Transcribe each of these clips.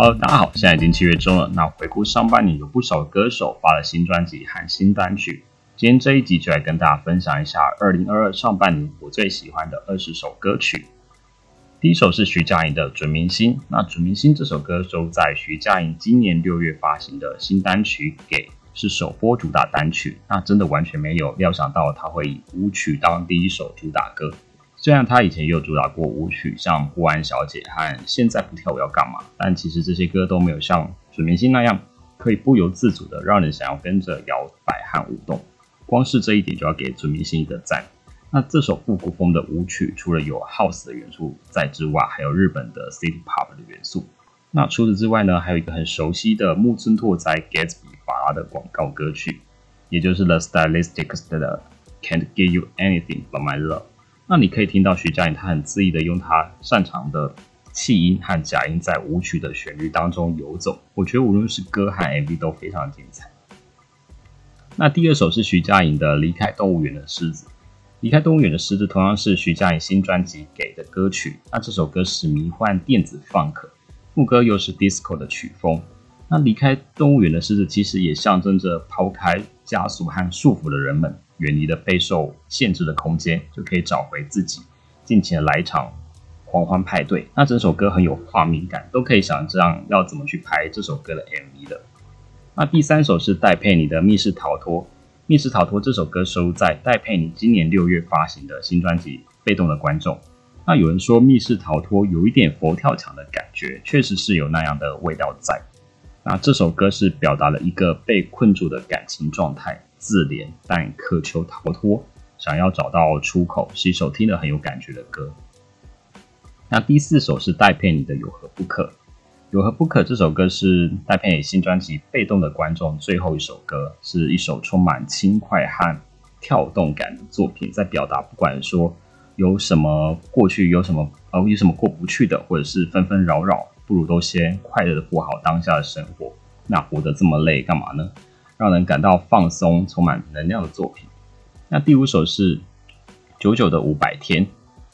好大家好，现在已经七月中了。那回顾上半年，有不少歌手发了新专辑和新单曲。今天这一集就来跟大家分享一下二零二二上半年我最喜欢的二十首歌曲。第一首是徐佳莹的《准明星》。那《准明星》这首歌收在徐佳莹今年六月发行的新单曲《给》，是首播主打单曲。那真的完全没有料想到他会以舞曲当第一首主打歌。虽然他以前也有主打过舞曲，像《不安小姐》和《现在不跳舞要干嘛》，但其实这些歌都没有像《准明星》那样，可以不由自主的让人想要跟着摇摆和舞动。光是这一点就要给《准明星》一个赞。那这首复古风的舞曲，除了有 House 的元素在之外，还有日本的 City Pop 的元素。那除此之外呢，还有一个很熟悉的木村拓哉 Gatsby 法拉的广告歌曲，也就是 The Stylistics 的 Can't Give You Anything But My Love。那你可以听到徐佳莹，她很恣意的用她擅长的气音和假音在舞曲的旋律当中游走。我觉得无论是歌和 MV 都非常精彩。那第二首是徐佳莹的《离开动物园的狮子》。《离开动物园的狮子》同样是徐佳莹新专辑给的歌曲。那这首歌是迷幻电子 funk，副歌又是 disco 的曲风。那离开动物园的狮子其实也象征着抛开枷锁和束缚的人们。远离了备受限制的空间，就可以找回自己，尽情的来一场狂欢派对。那整首歌很有画面感，都可以想象要怎么去拍这首歌的 MV 的。那第三首是戴佩妮的《密室逃脱》。《密室逃脱》这首歌收在戴佩妮今年六月发行的新专辑《被动的观众》。那有人说《密室逃脱》有一点佛跳墙的感觉，确实是有那样的味道在。那这首歌是表达了一个被困住的感情状态。自怜，但渴求逃脱，想要找到出口，是一首听得很有感觉的歌。那第四首是戴佩妮的《有何不可》。《有何不可》这首歌是戴佩妮新专辑《被动的观众》最后一首歌，是一首充满轻快和跳动感的作品，在表达不管说有什么过去，有什么呃有什么过不去的，或者是纷纷扰扰，不如都先快乐的过好当下的生活。那活得这么累，干嘛呢？让人感到放松、充满能量的作品。那第五首是九九的五百天。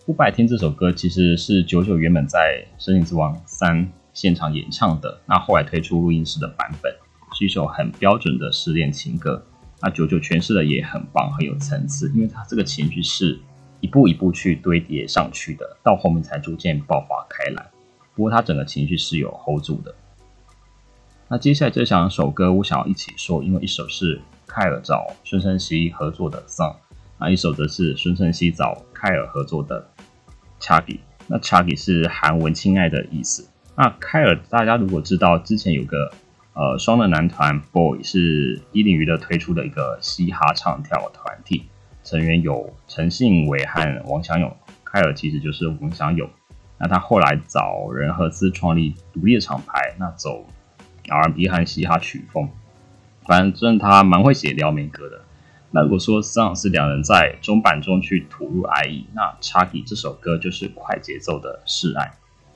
五百天这首歌其实是九九原本在《森林之王三》现场演唱的，那后来推出录音室的版本，是一首很标准的失恋情歌。那九九诠释的也很棒，很有层次，因为他这个情绪是一步一步去堆叠上去的，到后面才逐渐爆发开来。不过他整个情绪是有 hold 住的。那接下来这两首歌，我想要一起说，因为一首是凯尔找孙盛熙合作的《Song》，那一首则是孙盛熙找凯尔合作的《Chaggy》。那 Chaggy 是韩文“亲爱的”意思。那凯尔，大家如果知道，之前有个呃双人男团 Boy 是伊林娱乐推出的一个嘻哈唱跳团体，成员有陈信伟和王祥勇。凯尔其实就是王祥勇。那他后来找人合资创立独立的厂牌，那走。R&B 和嘻哈曲风，反正他蛮会写撩妹歌的。那如果说 Song 是两人在中版中去吐露爱意，那 Chucky 这首歌就是快节奏的示爱。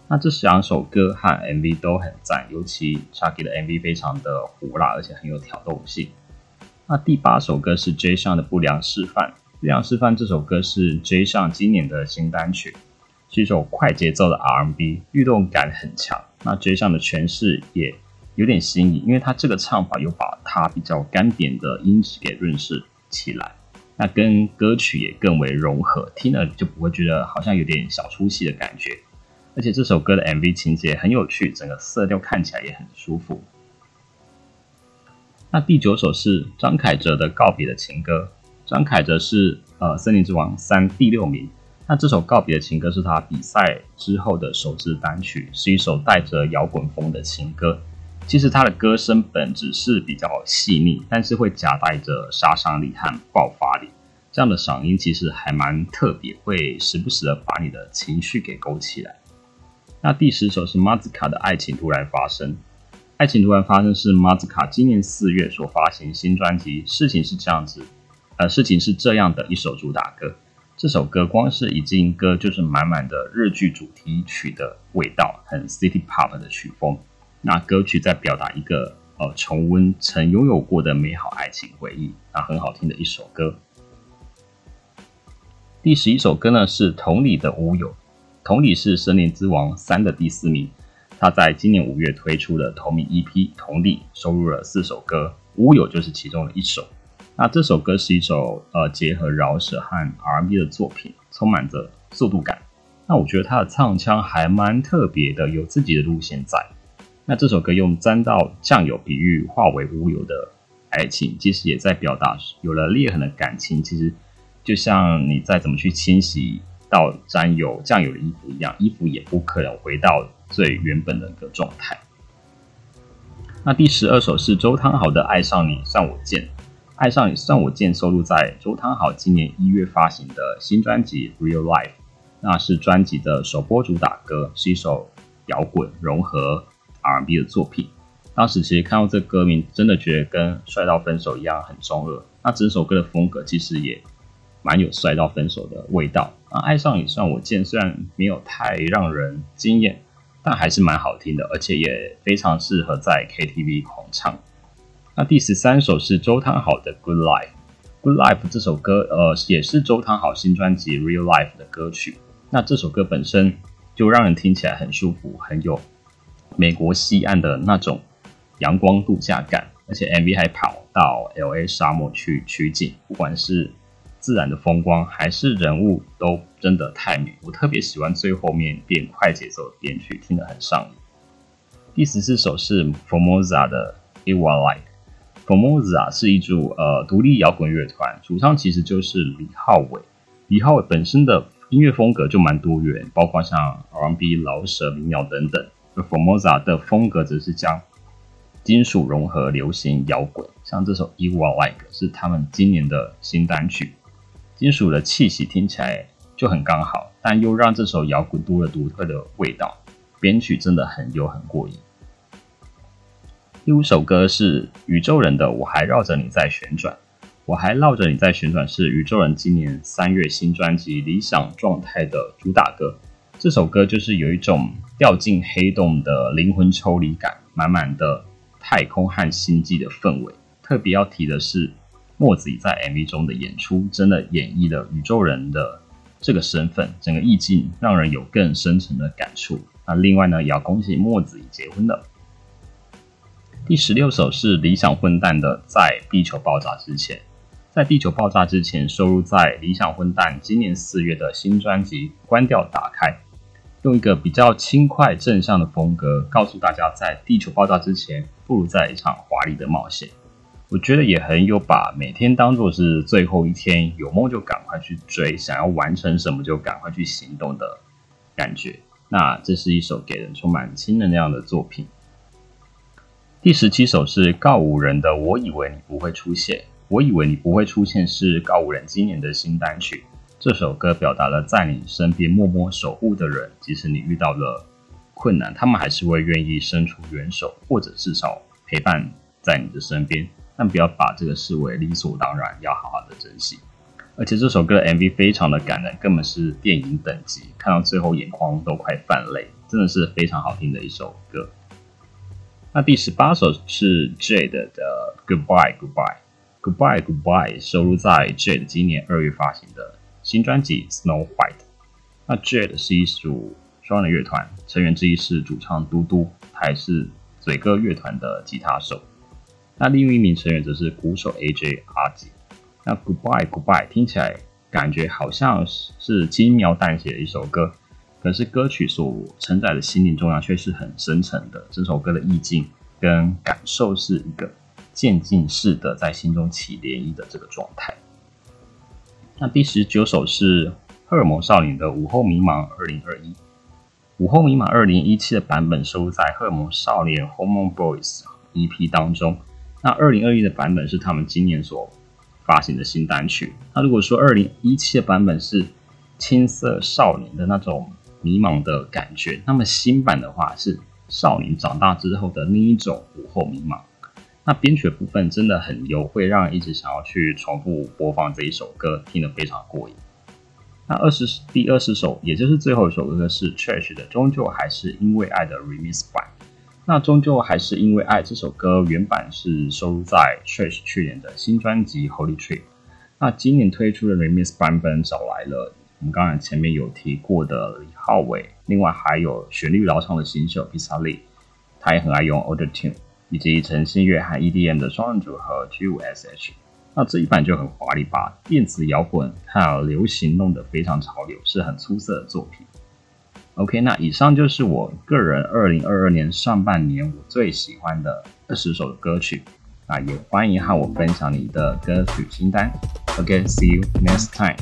那这两首歌和 MV 都很赞，尤其 Chucky 的 MV 非常的火辣，而且很有挑逗性。那第八首歌是 J 上的不良示范。不良示范这首歌是 J 上今年的新单曲，是一首快节奏的 R&B，律动感很强。那 J 上的诠释也。有点新颖，因为他这个唱法又把他比较干扁的音质给润饰起来，那跟歌曲也更为融合，听了就不会觉得好像有点小出戏的感觉。而且这首歌的 MV 情节很有趣，整个色调看起来也很舒服。那第九首是张凯哲的告别的情歌，张凯哲是呃《森林之王三》第六名。那这首告别的情歌是他比赛之后的首支单曲，是一首带着摇滚风的情歌。其实他的歌声本质是比较细腻，但是会夹带着杀伤力和爆发力。这样的嗓音其实还蛮特别，会时不时的把你的情绪给勾起来。那第十首是 Mazka 的《爱情突然发生》。《爱情突然发生》是 Mazka 今年四月所发行新专辑《事情是这样子》呃，事情是这样的一首主打歌。这首歌光是一进歌就是满满的日剧主题曲的味道，很 City Pop 的曲风。那歌曲在表达一个呃重温曾拥有过的美好爱情回忆，那很好听的一首歌。第十一首歌呢是同理的乌有，同理是森林之王三的第四名。他在今年五月推出的同名 EP《同理》收录了四首歌，《乌有》就是其中的一首。那这首歌是一首呃结合饶舌和 R&B 的作品，充满着速度感。那我觉得他的唱腔还蛮特别的，有自己的路线在。那这首歌用沾到酱油比喻化为乌有的爱情，其实也在表达有了裂痕的感情。其实就像你再怎么去清洗到沾有酱油的衣服一样，衣服也不可能回到最原本的一个状态。那第十二首是周汤豪的《爱上你算我贱》，《爱上你算我贱》收录在周汤豪今年一月发行的新专辑《Real Life》，那是专辑的首播主打歌，是一首摇滚融合。R&B 的作品，当时其实看到这歌名，真的觉得跟《帅到分手》一样很中二。那整首歌的风格其实也蛮有《帅到分手》的味道。那爱上你算我贱，虽然没有太让人惊艳，但还是蛮好听的，而且也非常适合在 KTV 狂唱。那第十三首是周汤豪的《Good Life》，《Good Life》这首歌，呃，也是周汤豪新专辑《Real Life》的歌曲。那这首歌本身就让人听起来很舒服，很有。美国西岸的那种阳光度假感，而且 MV 还跑到 LA 沙漠去取景，不管是自然的风光还是人物，都真的太美。我特别喜欢最后面变快节奏的编曲，听得很上瘾。第十四首是 Formosa 的 It Was Like。Formosa 是一组呃独立摇滚乐团，主唱其实就是李浩伟。李浩伟本身的音乐风格就蛮多元，包括像 R&B、饶舌、民谣等等。Formosa 的风格则是将金属融合流行摇滚，像这首《You Are Like》是他们今年的新单曲，金属的气息听起来就很刚好，但又让这首摇滚多了独特的味道，编曲真的很有很过瘾。第五首歌是宇宙人的《我还绕着你在旋转》，我还绕着你在旋转是宇宙人今年三月新专辑《理想状态》的主打歌。这首歌就是有一种掉进黑洞的灵魂抽离感，满满的太空和星际的氛围。特别要提的是，墨子在 MV 中的演出，真的演绎了宇宙人的这个身份，整个意境让人有更深层的感触。那另外呢，也要恭喜墨子已结婚了。第十六首是理想混蛋的《在地球爆炸之前》。在地球爆炸之前，收录在理想混蛋今年四月的新专辑《关掉打开》。用一个比较轻快正向的风格，告诉大家，在地球爆炸之前，不如在一场华丽的冒险。我觉得也很有把每天当做是最后一天，有梦就赶快去追，想要完成什么就赶快去行动的感觉。那这是一首给人充满新能量的作品。第十七首是告五人的《我以为你不会出现》，我以为你不会出现是告五人今年的新单曲。这首歌表达了在你身边默默守护的人，即使你遇到了困难，他们还是会愿意伸出援手，或者至少陪伴在你的身边。但不要把这个视为理所当然，要好好的珍惜。而且这首歌的 MV 非常的感人，根本是电影等级，看到最后眼眶都快泛泪，真的是非常好听的一首歌。那第十八首是 Jade 的 Goodbye Goodbye Goodbye Goodbye，收录在 Jade 今年二月发行的。新专辑《Snow White》，那 Jade 是一组双人乐团，成员之一是主唱嘟嘟，还是嘴哥乐团的吉他手。那另一名成员则是鼓手 AJ 阿吉。那 Goodbye Goodbye 听起来感觉好像是轻描淡写的一首歌，可是歌曲所承载的心灵重量却是很深沉的。这首歌的意境跟感受是一个渐进式的，在心中起涟漪的这个状态。那第十九首是荷尔蒙少年的《午后迷茫》二零二一，《午后迷茫》二零一七的版本收录在荷尔蒙少年 Hormon Boys EP 当中。那二零二一的版本是他们今年所发行的新单曲。那如果说二零一七的版本是青涩少年的那种迷茫的感觉，那么新版的话是少年长大之后的另一种午后迷茫。那编曲的部分真的很优，会让人一直想要去重复播放这一首歌，听得非常过瘾。那二十第二十首，也就是最后一首歌是 Trash 的，终究还是因为爱的 Remix 版。那终究还是因为爱这首歌原版是收录在 Trash 去年的新专辑 Holy Trip。那今年推出的 Remix 版本找来了我们刚才前面有提过的李浩伟，另外还有旋律老长的新秀 Pisa Lee，他也很爱用 Auto Tune，以及陈信月和 EDM 的双人组合 G5SH。那这一版就很华丽，把电子摇滚还有流行弄得非常潮流，是很出色的作品。OK，那以上就是我个人二零二二年上半年我最喜欢的二十首歌曲。那也欢迎和我分享你的歌曲清单。OK，see you next time。